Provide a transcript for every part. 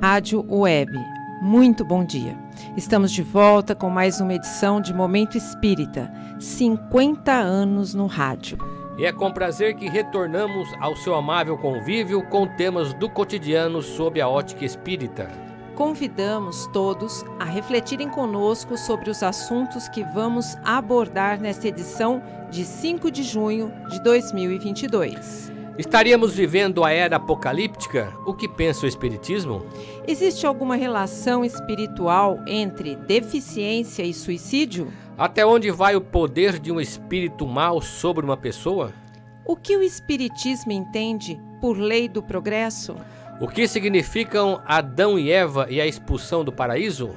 Rádio Web. Muito bom dia. Estamos de volta com mais uma edição de Momento Espírita. 50 anos no rádio. E é com prazer que retornamos ao seu amável convívio com temas do cotidiano sob a ótica espírita. Convidamos todos a refletirem conosco sobre os assuntos que vamos abordar nesta edição de 5 de junho de 2022. Estaríamos vivendo a era apocalíptica? O que pensa o Espiritismo? Existe alguma relação espiritual entre deficiência e suicídio? Até onde vai o poder de um espírito mau sobre uma pessoa? O que o Espiritismo entende por lei do progresso? O que significam Adão e Eva e a expulsão do paraíso?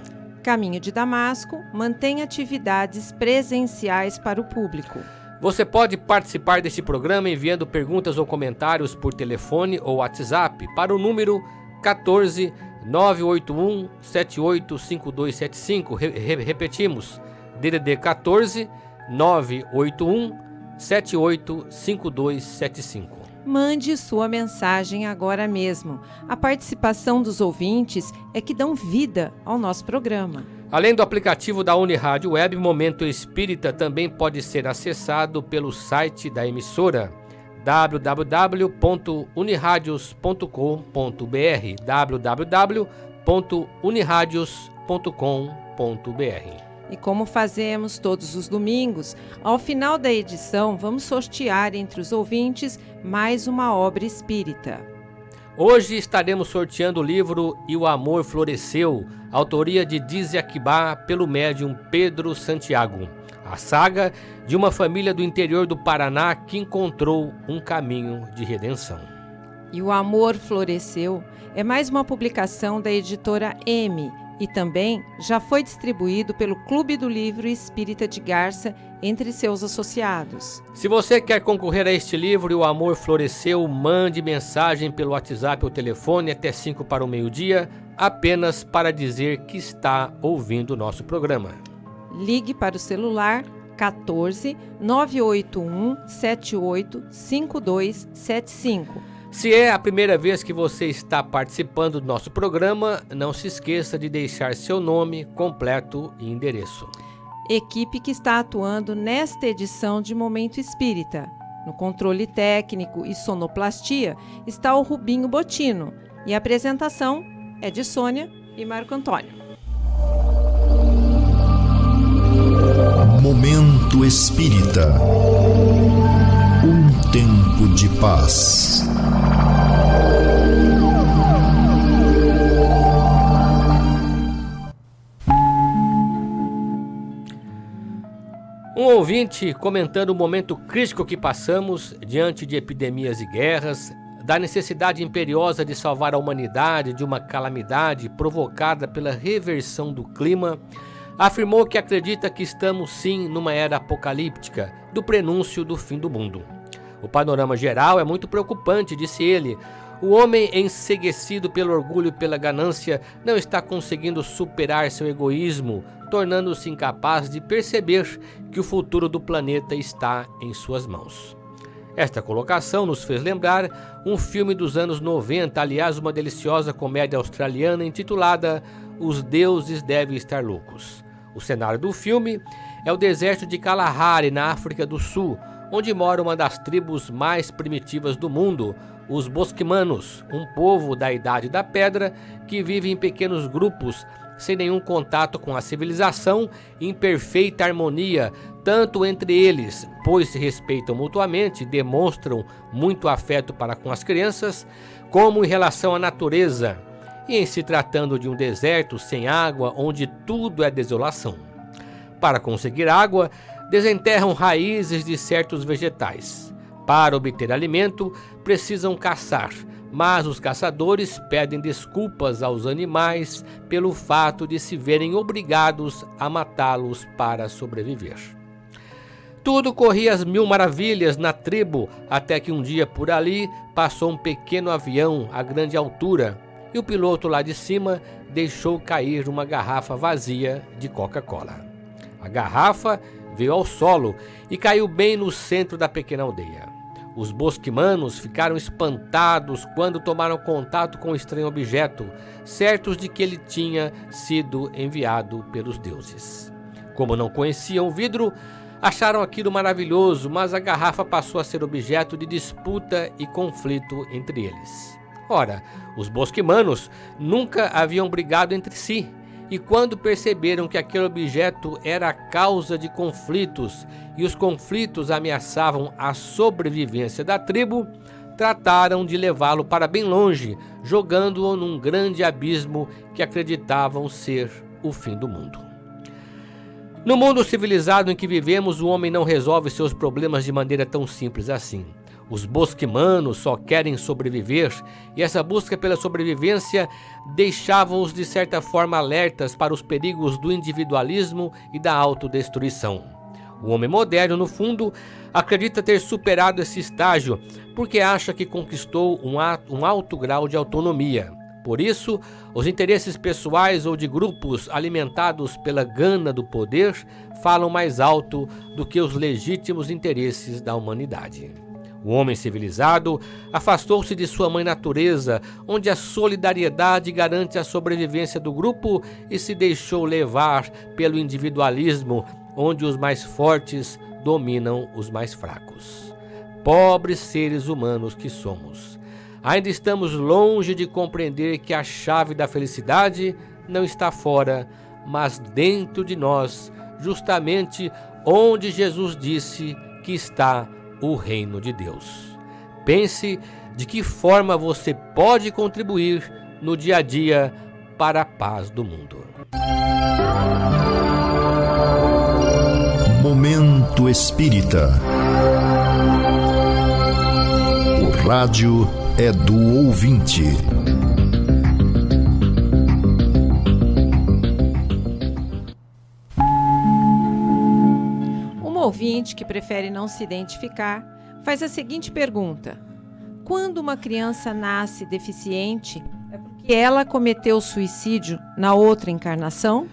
Caminho de Damasco mantém atividades presenciais para o público. Você pode participar deste programa enviando perguntas ou comentários por telefone ou WhatsApp para o número 14 981 785275. Re repetimos, DDD 14 981 785275. Mande sua mensagem agora mesmo. A participação dos ouvintes é que dão vida ao nosso programa. Além do aplicativo da Unirádio Web, Momento Espírita também pode ser acessado pelo site da emissora www.uniradios.com.br www.uniradios.com.br E como fazemos todos os domingos, ao final da edição vamos sortear entre os ouvintes mais uma obra espírita. Hoje estaremos sorteando o livro E o Amor Floresceu, autoria de Akibá pelo médium Pedro Santiago. A saga de uma família do interior do Paraná que encontrou um caminho de redenção. E o Amor Floresceu é mais uma publicação da editora M e também já foi distribuído pelo Clube do Livro Espírita de Garça entre seus associados. Se você quer concorrer a este livro e o amor floresceu, mande mensagem pelo WhatsApp ou telefone até 5 para o meio-dia, apenas para dizer que está ouvindo o nosso programa. Ligue para o celular 14 981 78 5275 se é a primeira vez que você está participando do nosso programa, não se esqueça de deixar seu nome completo e endereço. Equipe que está atuando nesta edição de Momento Espírita. No controle técnico e sonoplastia está o Rubinho Botino e a apresentação é de Sônia e Marco Antônio. Momento Espírita. Um tempo de paz. Um ouvinte comentando o momento crítico que passamos diante de epidemias e guerras, da necessidade imperiosa de salvar a humanidade de uma calamidade provocada pela reversão do clima, afirmou que acredita que estamos sim numa era apocalíptica, do prenúncio do fim do mundo. O panorama geral é muito preocupante, disse ele. O homem enseguecido pelo orgulho e pela ganância não está conseguindo superar seu egoísmo, tornando-se incapaz de perceber que o futuro do planeta está em suas mãos. Esta colocação nos fez lembrar um filme dos anos 90, aliás, uma deliciosa comédia australiana intitulada Os Deuses Devem Estar Loucos. O cenário do filme é o deserto de Kalahari, na África do Sul, onde mora uma das tribos mais primitivas do mundo, os Bosquimanos, um povo da Idade da Pedra que vive em pequenos grupos sem nenhum contato com a civilização, em perfeita harmonia, tanto entre eles, pois se respeitam mutuamente, demonstram muito afeto para com as crianças, como em relação à natureza, e em se tratando de um deserto sem água, onde tudo é desolação. Para conseguir água, desenterram raízes de certos vegetais. Para obter alimento, precisam caçar, mas os caçadores pedem desculpas aos animais pelo fato de se verem obrigados a matá-los para sobreviver. Tudo corria às mil maravilhas na tribo, até que um dia por ali passou um pequeno avião a grande altura e o piloto lá de cima deixou cair uma garrafa vazia de Coca-Cola. A garrafa veio ao solo e caiu bem no centro da pequena aldeia. Os bosquimanos ficaram espantados quando tomaram contato com o estranho objeto, certos de que ele tinha sido enviado pelos deuses. Como não conheciam o vidro, acharam aquilo maravilhoso, mas a garrafa passou a ser objeto de disputa e conflito entre eles. Ora, os bosquimanos nunca haviam brigado entre si, e quando perceberam que aquele objeto era a causa de conflitos e os conflitos ameaçavam a sobrevivência da tribo, trataram de levá-lo para bem longe, jogando-o num grande abismo que acreditavam ser o fim do mundo. No mundo civilizado em que vivemos, o homem não resolve seus problemas de maneira tão simples assim. Os bosquimanos só querem sobreviver e essa busca pela sobrevivência deixava-os de certa forma alertas para os perigos do individualismo e da autodestruição. O homem moderno, no fundo, acredita ter superado esse estágio porque acha que conquistou um, um alto grau de autonomia. Por isso, os interesses pessoais ou de grupos alimentados pela gana do poder falam mais alto do que os legítimos interesses da humanidade. O homem civilizado afastou-se de sua mãe natureza, onde a solidariedade garante a sobrevivência do grupo, e se deixou levar pelo individualismo, onde os mais fortes dominam os mais fracos. Pobres seres humanos que somos. Ainda estamos longe de compreender que a chave da felicidade não está fora, mas dentro de nós, justamente onde Jesus disse que está o reino de Deus. Pense de que forma você pode contribuir no dia a dia para a paz do mundo. Momento Espírita. O rádio é do ouvinte. Ouvinte que prefere não se identificar faz a seguinte pergunta: Quando uma criança nasce deficiente, é porque ela cometeu suicídio na outra encarnação?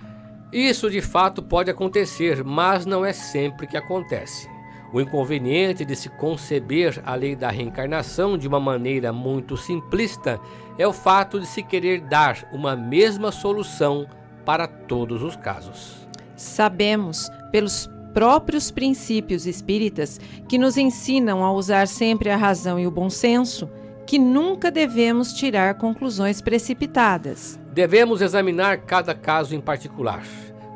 Isso de fato pode acontecer, mas não é sempre que acontece. O inconveniente de se conceber a lei da reencarnação de uma maneira muito simplista é o fato de se querer dar uma mesma solução para todos os casos. Sabemos, pelos próprios princípios espíritas que nos ensinam a usar sempre a razão e o bom senso, que nunca devemos tirar conclusões precipitadas. Devemos examinar cada caso em particular.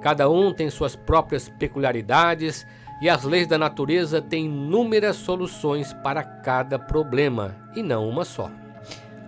Cada um tem suas próprias peculiaridades e as leis da natureza têm inúmeras soluções para cada problema e não uma só.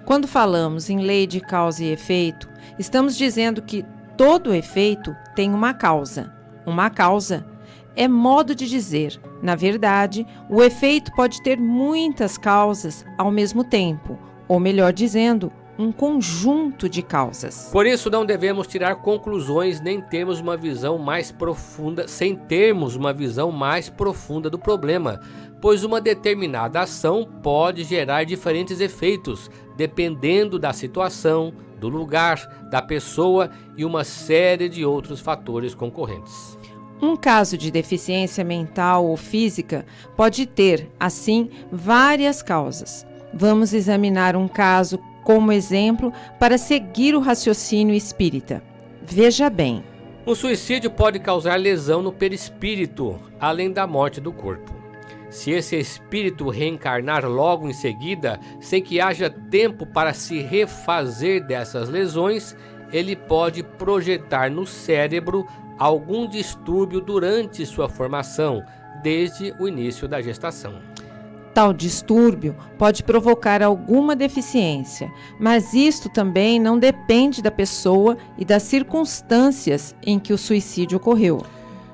Quando falamos em lei de causa e efeito, estamos dizendo que todo efeito tem uma causa. Uma causa é modo de dizer. Na verdade, o efeito pode ter muitas causas ao mesmo tempo, ou melhor dizendo, um conjunto de causas. Por isso não devemos tirar conclusões nem termos uma visão mais profunda, sem termos uma visão mais profunda do problema, pois uma determinada ação pode gerar diferentes efeitos, dependendo da situação, do lugar, da pessoa e uma série de outros fatores concorrentes. Um caso de deficiência mental ou física pode ter, assim, várias causas. Vamos examinar um caso como exemplo para seguir o raciocínio espírita. Veja bem. Um suicídio pode causar lesão no perispírito, além da morte do corpo. Se esse espírito reencarnar logo em seguida, sem que haja tempo para se refazer dessas lesões, ele pode projetar no cérebro algum distúrbio durante sua formação, desde o início da gestação. Tal distúrbio pode provocar alguma deficiência, mas isto também não depende da pessoa e das circunstâncias em que o suicídio ocorreu.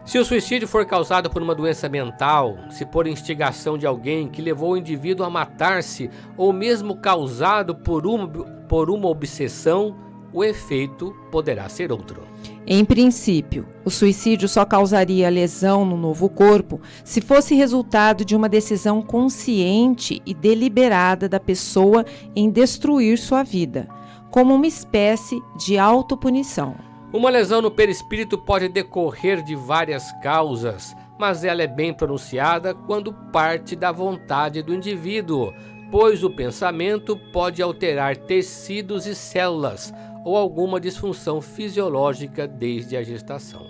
Se o suicídio for causado por uma doença mental, se por instigação de alguém que levou o indivíduo a matar-se, ou mesmo causado por uma, por uma obsessão, o efeito poderá ser outro. Em princípio, o suicídio só causaria lesão no novo corpo se fosse resultado de uma decisão consciente e deliberada da pessoa em destruir sua vida, como uma espécie de autopunição. Uma lesão no perispírito pode decorrer de várias causas, mas ela é bem pronunciada quando parte da vontade do indivíduo, pois o pensamento pode alterar tecidos e células ou alguma disfunção fisiológica desde a gestação.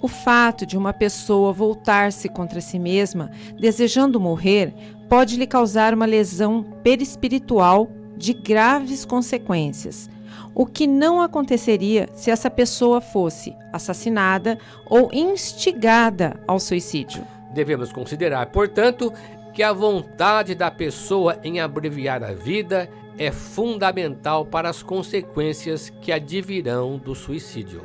O fato de uma pessoa voltar-se contra si mesma, desejando morrer, pode lhe causar uma lesão perispiritual de graves consequências, o que não aconteceria se essa pessoa fosse assassinada ou instigada ao suicídio. Devemos considerar, portanto, que a vontade da pessoa em abreviar a vida é fundamental para as consequências que advirão do suicídio.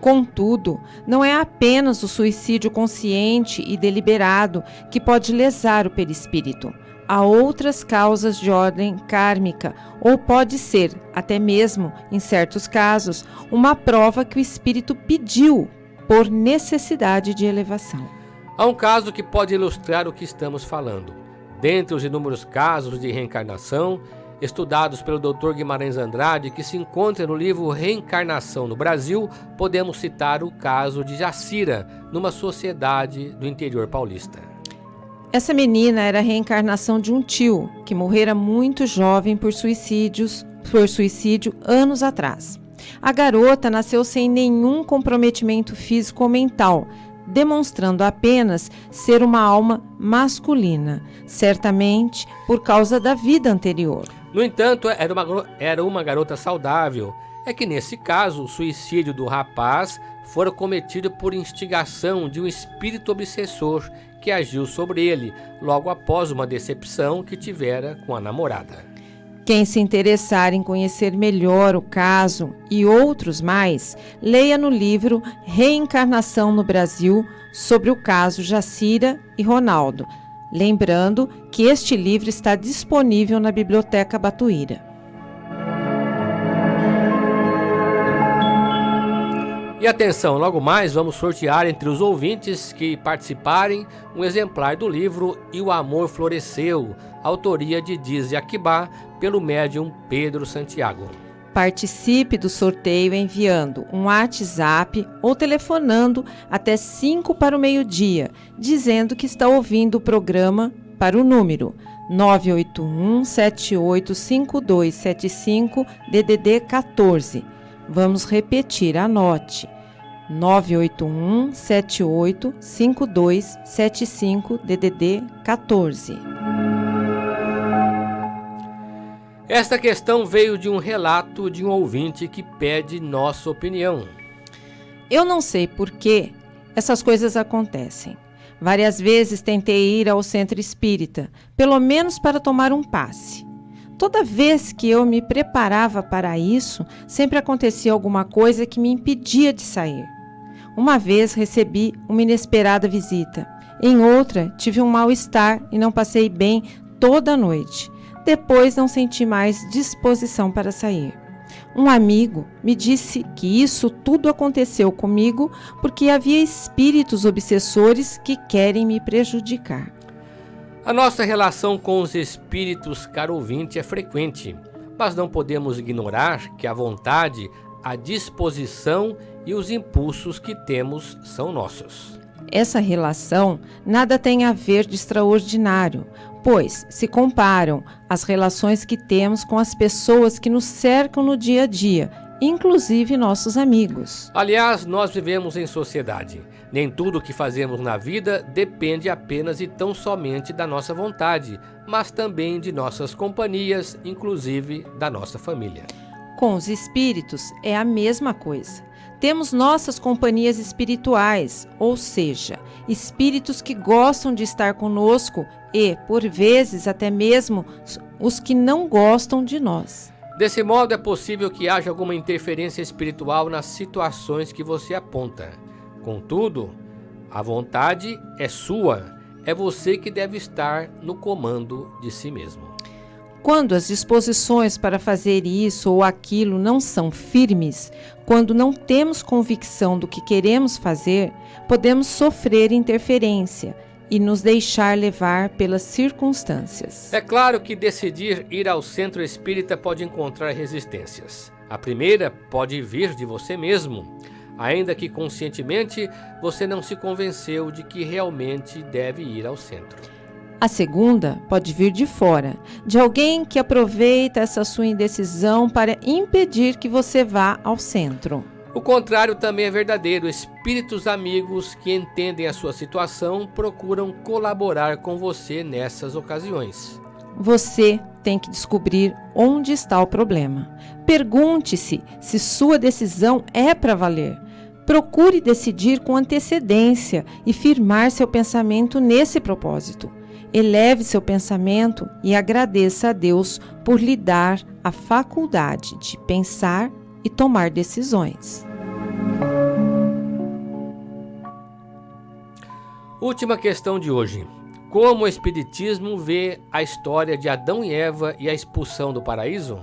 Contudo, não é apenas o suicídio consciente e deliberado que pode lesar o perispírito. Há outras causas de ordem kármica, ou pode ser, até mesmo, em certos casos, uma prova que o espírito pediu por necessidade de elevação. Há um caso que pode ilustrar o que estamos falando. Dentre os inúmeros casos de reencarnação, estudados pelo Dr. Guimarães Andrade, que se encontra no livro Reencarnação no Brasil, podemos citar o caso de Jacira, numa sociedade do interior paulista. Essa menina era a reencarnação de um tio que morrera muito jovem por suicídios, por suicídio anos atrás. A garota nasceu sem nenhum comprometimento físico ou mental, demonstrando apenas ser uma alma masculina, certamente por causa da vida anterior. No entanto, era uma, era uma garota saudável. É que nesse caso, o suicídio do rapaz fora cometido por instigação de um espírito obsessor que agiu sobre ele logo após uma decepção que tivera com a namorada. Quem se interessar em conhecer melhor o caso e outros mais, leia no livro Reencarnação no Brasil sobre o caso Jacira e Ronaldo, Lembrando que este livro está disponível na Biblioteca Batuíra. E atenção, logo mais vamos sortear entre os ouvintes que participarem um exemplar do livro E o Amor Floresceu, autoria de Diz Aquibá, pelo médium Pedro Santiago. Participe do sorteio enviando um WhatsApp ou telefonando até 5 para o meio-dia, dizendo que está ouvindo o programa para o número 981 785275 DDD 14. Vamos repetir, anote. 981 785275 DDD 14. Esta questão veio de um relato de um ouvinte que pede nossa opinião. Eu não sei por que essas coisas acontecem. Várias vezes tentei ir ao centro espírita, pelo menos para tomar um passe. Toda vez que eu me preparava para isso, sempre acontecia alguma coisa que me impedia de sair. Uma vez recebi uma inesperada visita. Em outra, tive um mal-estar e não passei bem toda a noite. Depois não senti mais disposição para sair. Um amigo me disse que isso tudo aconteceu comigo porque havia espíritos obsessores que querem me prejudicar. A nossa relação com os espíritos, caro ouvinte, é frequente, mas não podemos ignorar que a vontade, a disposição e os impulsos que temos são nossos. Essa relação nada tem a ver de extraordinário, pois se comparam as relações que temos com as pessoas que nos cercam no dia a dia, inclusive nossos amigos. Aliás, nós vivemos em sociedade. Nem tudo o que fazemos na vida depende apenas e tão somente da nossa vontade, mas também de nossas companhias, inclusive da nossa família. Com os espíritos é a mesma coisa. Temos nossas companhias espirituais, ou seja, espíritos que gostam de estar conosco e, por vezes, até mesmo os que não gostam de nós. Desse modo, é possível que haja alguma interferência espiritual nas situações que você aponta. Contudo, a vontade é sua, é você que deve estar no comando de si mesmo. Quando as disposições para fazer isso ou aquilo não são firmes, quando não temos convicção do que queremos fazer, podemos sofrer interferência e nos deixar levar pelas circunstâncias. É claro que decidir ir ao centro espírita pode encontrar resistências. A primeira pode vir de você mesmo. ainda que conscientemente você não se convenceu de que realmente deve ir ao centro. A segunda pode vir de fora, de alguém que aproveita essa sua indecisão para impedir que você vá ao centro. O contrário também é verdadeiro. Espíritos amigos que entendem a sua situação procuram colaborar com você nessas ocasiões. Você tem que descobrir onde está o problema. Pergunte-se se sua decisão é para valer. Procure decidir com antecedência e firmar seu pensamento nesse propósito. Eleve seu pensamento e agradeça a Deus por lhe dar a faculdade de pensar e tomar decisões. Última questão de hoje. Como o Espiritismo vê a história de Adão e Eva e a expulsão do paraíso?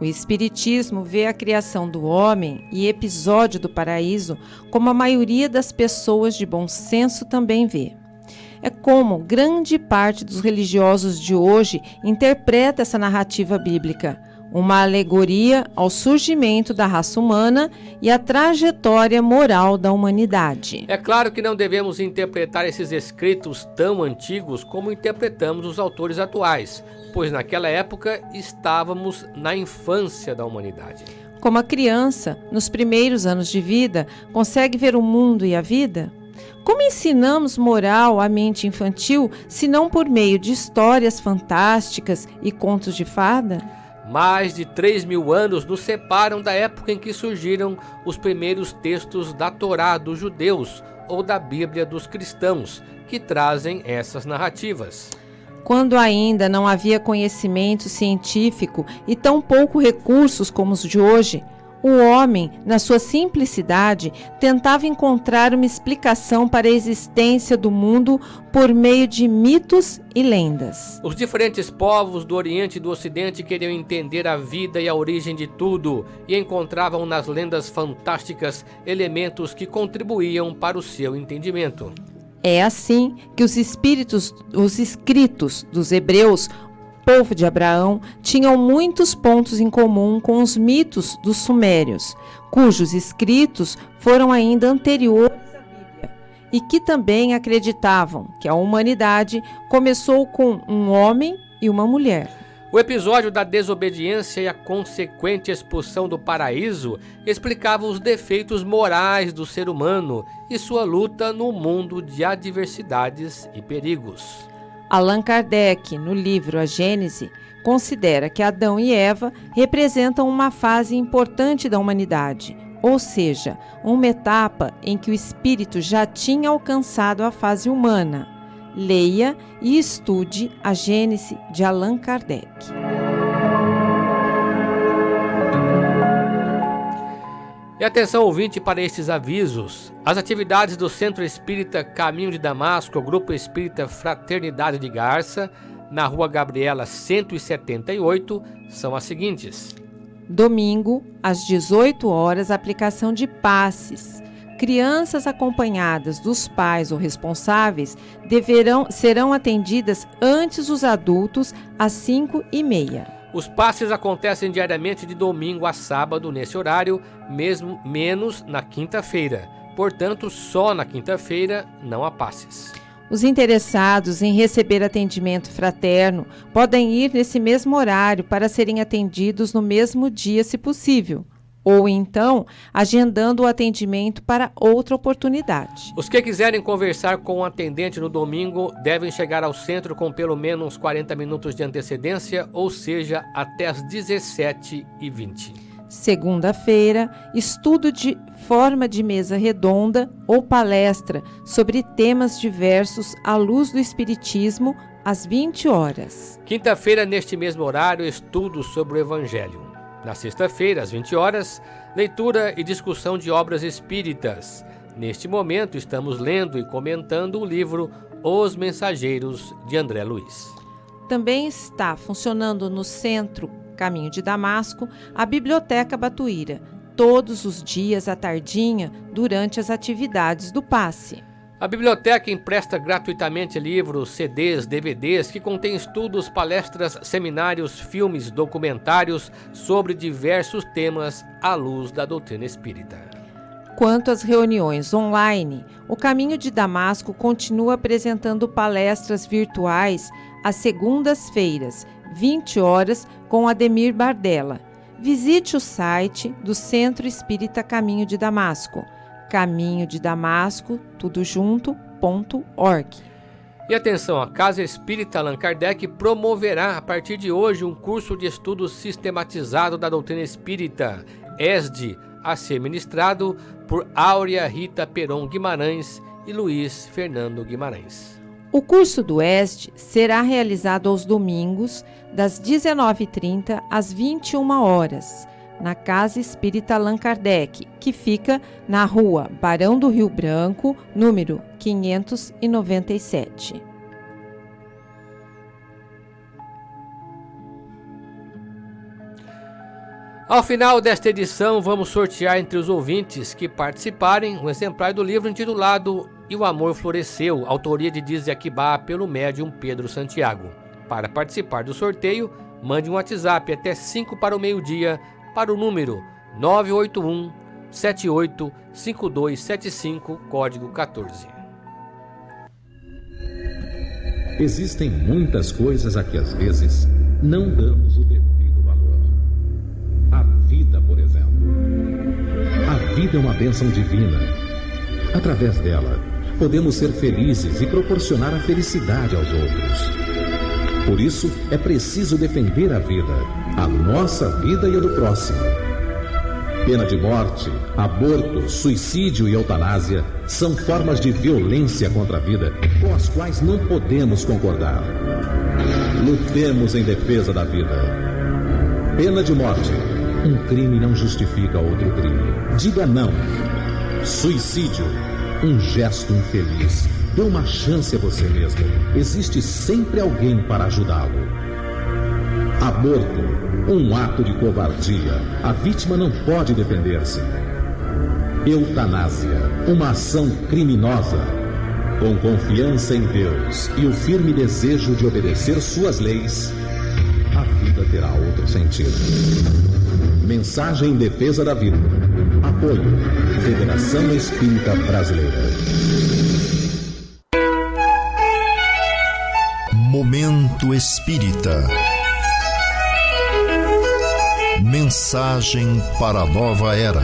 O Espiritismo vê a criação do homem e episódio do paraíso como a maioria das pessoas de bom senso também vê. É como grande parte dos religiosos de hoje interpreta essa narrativa bíblica uma alegoria ao surgimento da raça humana e à trajetória moral da humanidade. É claro que não devemos interpretar esses escritos tão antigos como interpretamos os autores atuais, pois naquela época estávamos na infância da humanidade. Como a criança, nos primeiros anos de vida, consegue ver o mundo e a vida? Como ensinamos moral à mente infantil se não por meio de histórias fantásticas e contos de fada? Mais de 3 mil anos nos separam da época em que surgiram os primeiros textos da Torá dos judeus ou da Bíblia dos cristãos, que trazem essas narrativas. Quando ainda não havia conhecimento científico e tão pouco recursos como os de hoje, o homem, na sua simplicidade, tentava encontrar uma explicação para a existência do mundo por meio de mitos e lendas. Os diferentes povos do Oriente e do Ocidente queriam entender a vida e a origem de tudo e encontravam nas lendas fantásticas elementos que contribuíam para o seu entendimento. É assim que os espíritos, os escritos dos hebreus povo de Abraão tinham muitos pontos em comum com os mitos dos sumérios, cujos escritos foram ainda anteriores à Bíblia, e que também acreditavam que a humanidade começou com um homem e uma mulher. O episódio da desobediência e a consequente expulsão do paraíso explicava os defeitos morais do ser humano e sua luta no mundo de adversidades e perigos. Allan Kardec, no livro A Gênese, considera que Adão e Eva representam uma fase importante da humanidade, ou seja, uma etapa em que o espírito já tinha alcançado a fase humana. Leia e estude a Gênese de Allan Kardec. E atenção ouvinte para estes avisos. As atividades do Centro Espírita Caminho de Damasco, Grupo Espírita Fraternidade de Garça, na Rua Gabriela 178, são as seguintes: Domingo, às 18 horas, aplicação de passes. Crianças acompanhadas dos pais ou responsáveis deverão serão atendidas antes dos adultos às 5 e meia. Os passes acontecem diariamente de domingo a sábado nesse horário, mesmo menos na quinta-feira. Portanto, só na quinta-feira não há passes. Os interessados em receber atendimento fraterno podem ir nesse mesmo horário para serem atendidos no mesmo dia, se possível ou então agendando o atendimento para outra oportunidade. Os que quiserem conversar com o atendente no domingo devem chegar ao centro com pelo menos 40 minutos de antecedência, ou seja, até às 17h20. Segunda-feira, estudo de forma de mesa redonda ou palestra sobre temas diversos à luz do Espiritismo, às 20 horas. Quinta-feira, neste mesmo horário, estudo sobre o Evangelho. Na sexta-feira, às 20 horas, leitura e discussão de obras espíritas. Neste momento, estamos lendo e comentando o livro Os Mensageiros de André Luiz. Também está funcionando no centro Caminho de Damasco a Biblioteca Batuíra, todos os dias à tardinha durante as atividades do passe. A biblioteca empresta gratuitamente livros, CDs, DVDs que contêm estudos, palestras, seminários, filmes, documentários sobre diversos temas à luz da doutrina espírita. Quanto às reuniões online, o Caminho de Damasco continua apresentando palestras virtuais às segundas-feiras, 20 horas, com Ademir Bardella. Visite o site do Centro Espírita Caminho de Damasco, caminho de Damasco, tudo junto.org. E atenção, a Casa Espírita Allan Kardec promoverá a partir de hoje um curso de estudo sistematizado da doutrina espírita, ESD, a ser ministrado por Áurea Rita Peron Guimarães e Luiz Fernando Guimarães. O curso do ESD será realizado aos domingos, das 19h30 às 21 horas, na Casa Espírita Allan Kardec, que fica na rua Barão do Rio Branco, número 597. Ao final desta edição, vamos sortear entre os ouvintes que participarem um exemplar do livro intitulado E o Amor Floresceu, autoria de Diz Aquibá, pelo médium Pedro Santiago. Para participar do sorteio, mande um WhatsApp até 5 para o meio-dia para o número 981 78 5275, código 14. Existem muitas coisas a que às vezes não damos o devido valor. A vida, por exemplo. A vida é uma bênção divina. Através dela, podemos ser felizes e proporcionar a felicidade aos outros. Por isso, é preciso defender a vida, a nossa vida e a do próximo. Pena de morte, aborto, suicídio e eutanásia são formas de violência contra a vida com as quais não podemos concordar. Lutemos em defesa da vida. Pena de morte. Um crime não justifica outro crime. Diga não. Suicídio. Um gesto infeliz. Dê uma chance a você mesmo. Existe sempre alguém para ajudá-lo. Aborto um ato de covardia. A vítima não pode defender-se. Eutanásia. Uma ação criminosa. Com confiança em Deus e o firme desejo de obedecer suas leis, a vida terá outro sentido. Mensagem em defesa da vida. Apoio. Federação Espírita Brasileira. Momento Espírita. Mensagem para a nova era.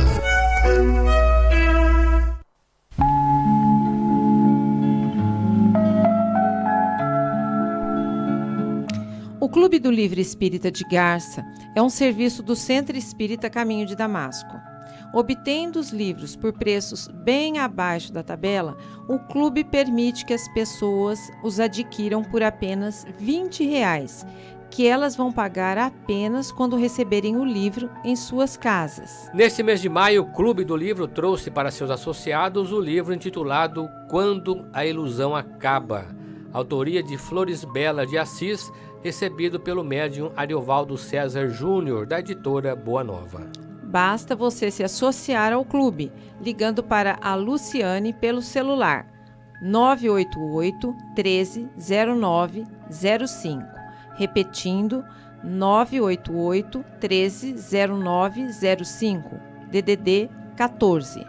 O Clube do Livre Espírita de Garça é um serviço do Centro Espírita Caminho de Damasco. Obtendo os livros por preços bem abaixo da tabela, o clube permite que as pessoas os adquiram por apenas 20 reais que elas vão pagar apenas quando receberem o livro em suas casas. Neste mês de maio, o Clube do Livro trouxe para seus associados o livro intitulado Quando a Ilusão Acaba, autoria de Flores Bela de Assis, recebido pelo médium Ariovaldo César Júnior, da editora Boa Nova. Basta você se associar ao clube, ligando para a Luciane pelo celular 988 13 05 repetindo 988 130905, DDD 14.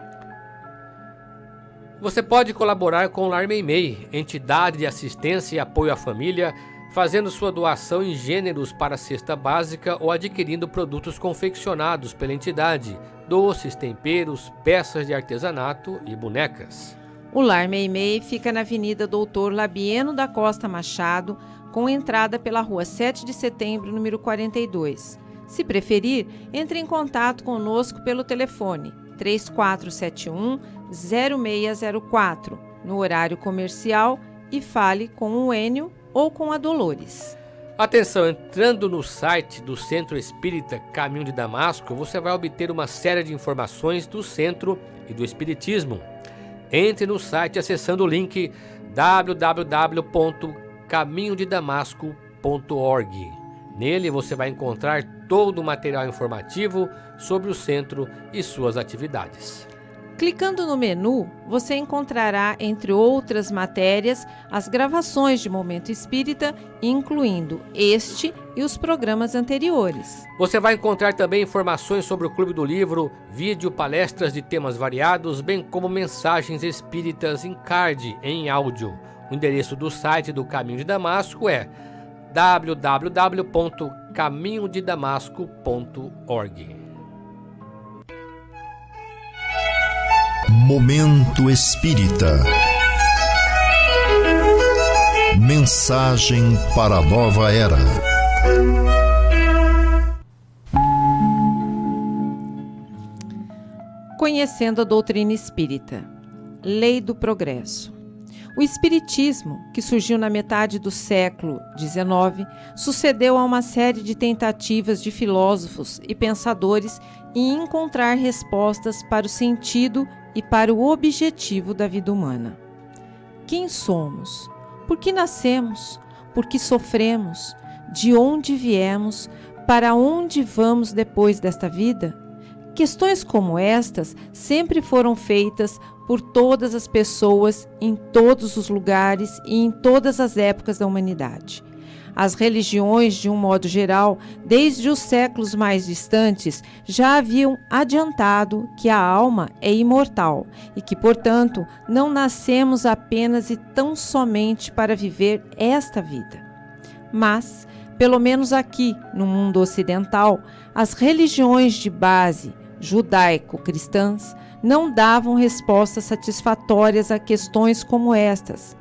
Você pode colaborar com o Lar Meimei, entidade de assistência e apoio à família, fazendo sua doação em gêneros para a cesta básica ou adquirindo produtos confeccionados pela entidade, doces, temperos, peças de artesanato e bonecas. O Lar Meimei fica na Avenida Doutor Labieno da Costa Machado, com entrada pela rua 7 de setembro, número 42. Se preferir, entre em contato conosco pelo telefone 3471 0604 no horário comercial e fale com o Enio ou com a Dolores. Atenção, entrando no site do Centro Espírita Caminho de Damasco, você vai obter uma série de informações do centro e do Espiritismo. Entre no site acessando o link www caminhodedamasco.org. Nele você vai encontrar todo o material informativo sobre o centro e suas atividades. Clicando no menu, você encontrará, entre outras matérias, as gravações de Momento Espírita, incluindo este e os programas anteriores. Você vai encontrar também informações sobre o Clube do Livro, vídeo, palestras de temas variados, bem como mensagens espíritas em card em áudio. O endereço do site do Caminho de Damasco é www.caminhodedamasco.org. Momento Espírita. Mensagem para a nova era. Conhecendo a doutrina espírita. Lei do progresso. O Espiritismo, que surgiu na metade do século XIX, sucedeu a uma série de tentativas de filósofos e pensadores em encontrar respostas para o sentido e para o objetivo da vida humana. Quem somos? Por que nascemos? Por que sofremos? De onde viemos? Para onde vamos depois desta vida? Questões como estas sempre foram feitas por todas as pessoas, em todos os lugares e em todas as épocas da humanidade. As religiões, de um modo geral, desde os séculos mais distantes, já haviam adiantado que a alma é imortal e que, portanto, não nascemos apenas e tão somente para viver esta vida. Mas, pelo menos aqui no mundo ocidental, as religiões de base judaico-cristãs não davam respostas satisfatórias a questões como estas.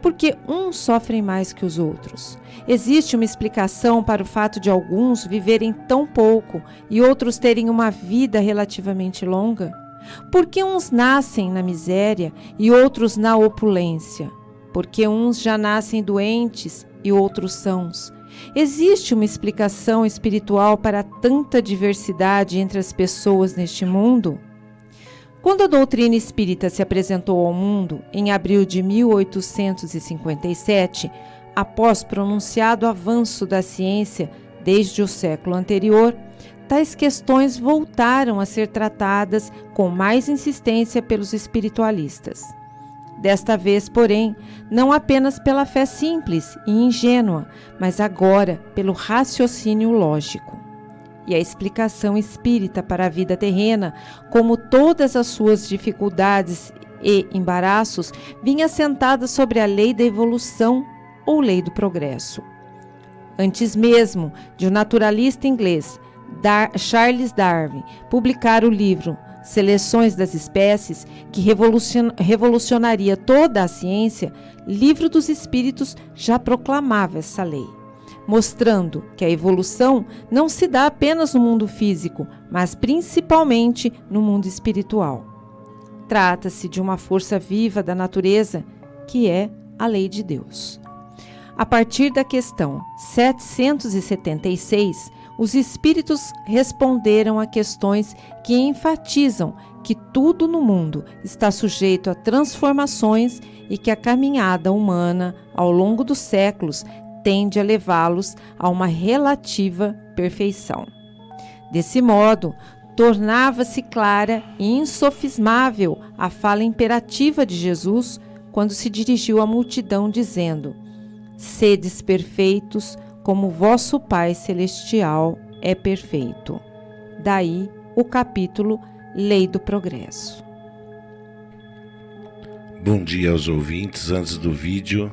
Porque uns sofrem mais que os outros? Existe uma explicação para o fato de alguns viverem tão pouco e outros terem uma vida relativamente longa? Por que uns nascem na miséria e outros na opulência? Porque uns já nascem doentes e outros sãos. Existe uma explicação espiritual para tanta diversidade entre as pessoas neste mundo? Quando a doutrina espírita se apresentou ao mundo em abril de 1857, após pronunciado avanço da ciência desde o século anterior, tais questões voltaram a ser tratadas com mais insistência pelos espiritualistas. Desta vez, porém, não apenas pela fé simples e ingênua, mas agora pelo raciocínio lógico e a explicação espírita para a vida terrena, como todas as suas dificuldades e embaraços, vinha sentada sobre a lei da evolução ou lei do progresso. Antes mesmo de o um naturalista inglês Dar Charles Darwin publicar o livro Seleções das Espécies, que revolucion revolucionaria toda a ciência, Livro dos Espíritos já proclamava essa lei mostrando que a evolução não se dá apenas no mundo físico, mas principalmente no mundo espiritual. Trata-se de uma força viva da natureza que é a lei de Deus. A partir da questão 776, os espíritos responderam a questões que enfatizam que tudo no mundo está sujeito a transformações e que a caminhada humana, ao longo dos séculos, tende a levá-los a uma relativa perfeição. Desse modo, tornava-se clara e insofismável a fala imperativa de Jesus quando se dirigiu à multidão, dizendo: Sedes perfeitos, como vosso Pai Celestial é perfeito. Daí o capítulo Lei do Progresso. Bom dia aos ouvintes. Antes do vídeo,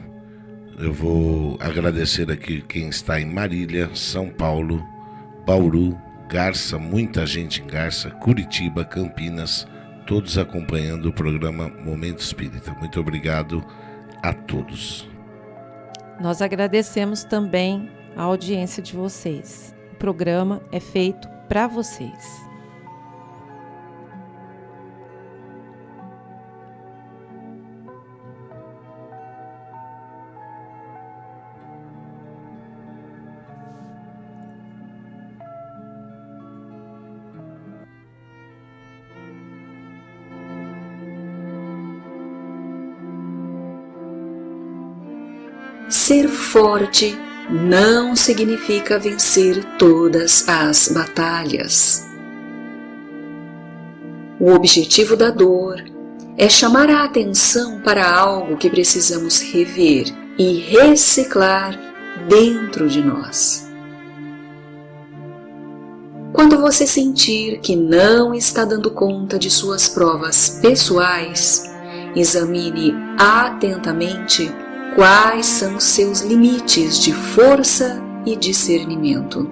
eu vou agradecer aqui quem está em Marília, São Paulo, Bauru, Garça, muita gente em Garça, Curitiba, Campinas, todos acompanhando o programa Momento Espírita. Muito obrigado a todos. Nós agradecemos também a audiência de vocês. O programa é feito para vocês. Forte não significa vencer todas as batalhas. O objetivo da dor é chamar a atenção para algo que precisamos rever e reciclar dentro de nós. Quando você sentir que não está dando conta de suas provas pessoais, examine atentamente quais são seus limites de força e discernimento.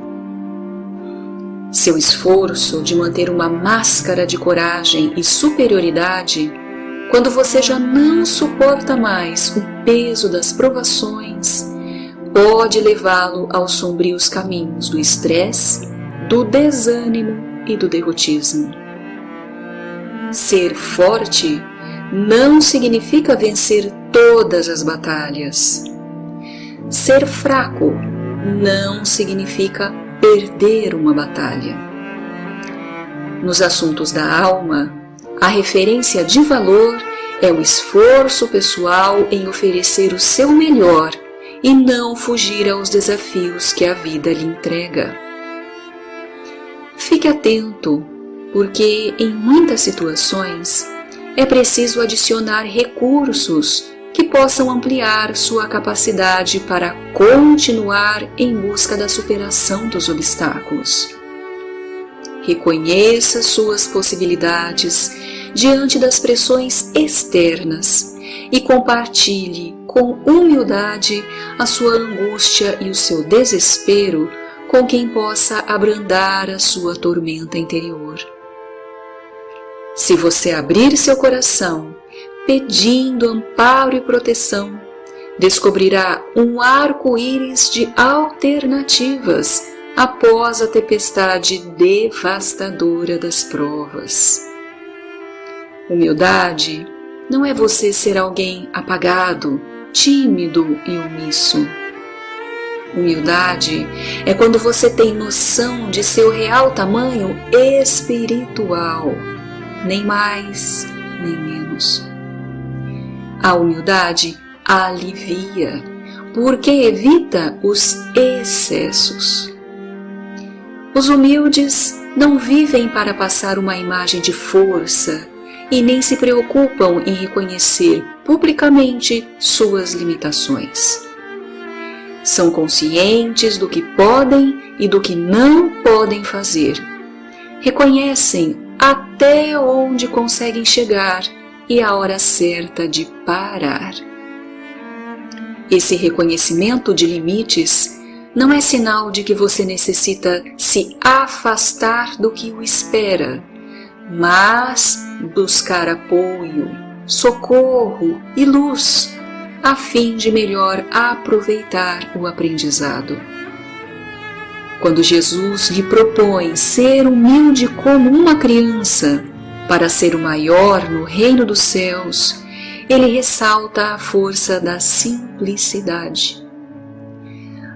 Seu esforço de manter uma máscara de coragem e superioridade quando você já não suporta mais o peso das provações, pode levá-lo aos sombrios caminhos do estresse, do desânimo e do derrotismo. Ser forte não significa vencer todas as batalhas. Ser fraco não significa perder uma batalha. Nos assuntos da alma, a referência de valor é o esforço pessoal em oferecer o seu melhor e não fugir aos desafios que a vida lhe entrega. Fique atento, porque em muitas situações é preciso adicionar recursos que possam ampliar sua capacidade para continuar em busca da superação dos obstáculos. Reconheça suas possibilidades diante das pressões externas e compartilhe com humildade a sua angústia e o seu desespero com quem possa abrandar a sua tormenta interior. Se você abrir seu coração pedindo amparo e proteção, descobrirá um arco-íris de alternativas após a tempestade devastadora das provas. Humildade não é você ser alguém apagado, tímido e omisso. Humildade é quando você tem noção de seu real tamanho espiritual, nem mais nem menos. A humildade alivia, porque evita os excessos. Os humildes não vivem para passar uma imagem de força e nem se preocupam em reconhecer publicamente suas limitações. São conscientes do que podem e do que não podem fazer. Reconhecem até onde conseguem chegar e a hora certa de parar. Esse reconhecimento de limites não é sinal de que você necessita se afastar do que o espera, mas buscar apoio, socorro e luz, a fim de melhor aproveitar o aprendizado. Quando Jesus lhe propõe ser humilde como uma criança para ser o maior no reino dos céus, ele ressalta a força da simplicidade.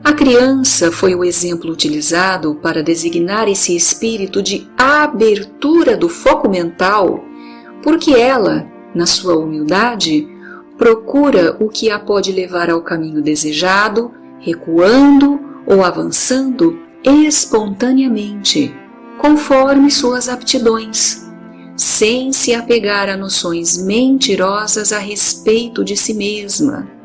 A criança foi o exemplo utilizado para designar esse espírito de abertura do foco mental, porque ela, na sua humildade, procura o que a pode levar ao caminho desejado, recuando ou avançando espontaneamente, conforme suas aptidões, sem se apegar a noções mentirosas a respeito de si mesma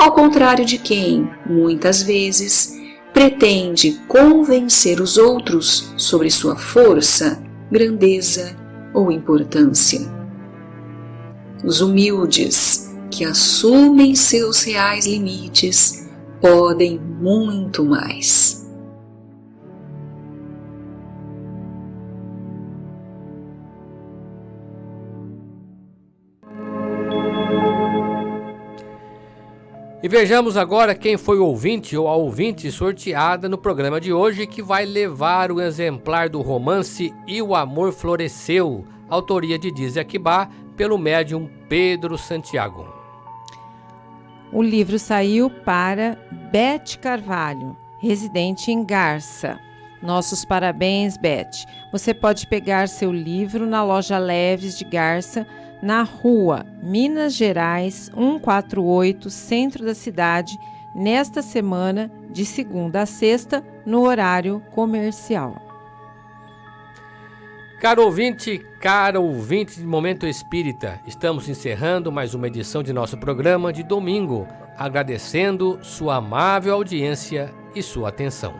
ao contrário de quem, muitas vezes, pretende convencer os outros sobre sua força, grandeza ou importância. Os humildes, que assumem seus reais limites, podem muito mais. E vejamos agora quem foi o ouvinte ou a ouvinte sorteada no programa de hoje que vai levar o exemplar do romance E o Amor Floresceu, autoria de Dizzy Akibá, pelo médium Pedro Santiago. O livro saiu para Beth Carvalho, residente em Garça. Nossos parabéns, Beth. Você pode pegar seu livro na loja Leves de Garça na rua Minas Gerais 148, centro da cidade, nesta semana, de segunda a sexta, no horário comercial. Caro ouvinte, caro ouvinte de Momento Espírita, estamos encerrando mais uma edição de nosso programa de domingo, agradecendo sua amável audiência e sua atenção.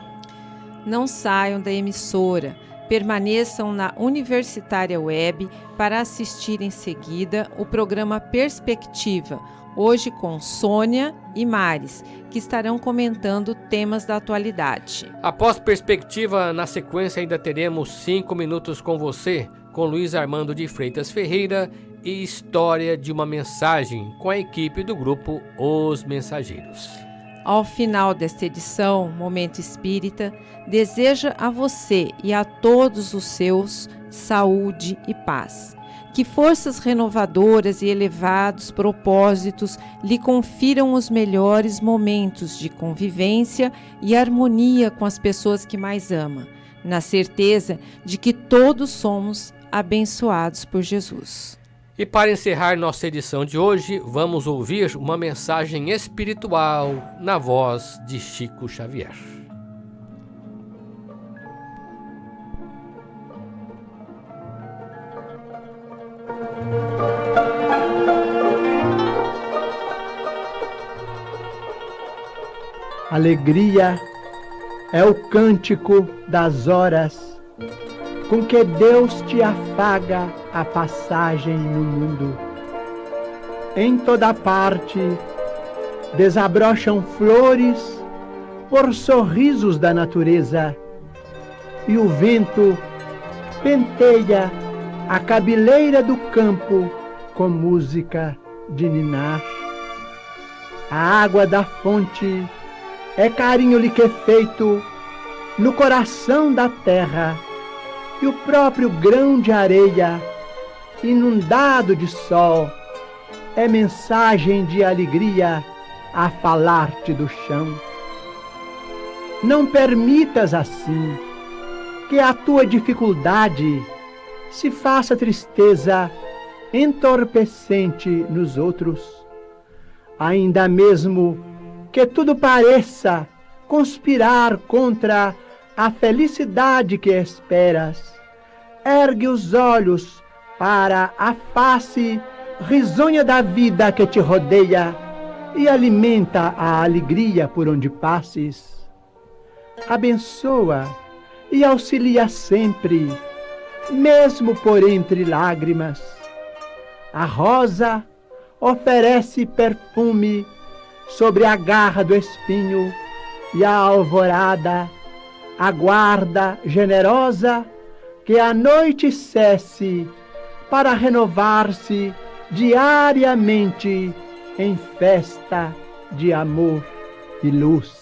Não saiam da emissora, permaneçam na Universitária Web para assistir em seguida o programa Perspectiva hoje com Sônia e Mares, que estarão comentando temas da atualidade. Após perspectiva, na sequência ainda teremos cinco minutos com você, com Luiz Armando de Freitas Ferreira e História de uma Mensagem, com a equipe do grupo Os Mensageiros. Ao final desta edição, Momento Espírita deseja a você e a todos os seus saúde e paz que forças renovadoras e elevados propósitos lhe confiram os melhores momentos de convivência e harmonia com as pessoas que mais ama, na certeza de que todos somos abençoados por Jesus. E para encerrar nossa edição de hoje, vamos ouvir uma mensagem espiritual na voz de Chico Xavier. Alegria é o cântico das horas com que Deus te afaga a passagem no mundo. Em toda parte desabrocham flores por sorrisos da natureza e o vento penteia a cabeleira do campo com música de ninar. A água da fonte é carinho-lhe que é no coração da terra, e o próprio grão de areia, inundado de sol, é mensagem de alegria a falar-te do chão. Não permitas assim que a tua dificuldade se faça tristeza entorpecente nos outros, ainda mesmo que tudo pareça conspirar contra a felicidade que esperas. Ergue os olhos para a face risonha da vida que te rodeia e alimenta a alegria por onde passes. Abençoa e auxilia sempre, mesmo por entre lágrimas. A rosa oferece perfume sobre a garra do espinho e a alvorada aguarda generosa que a noite cesse para renovar-se diariamente em festa de amor e luz.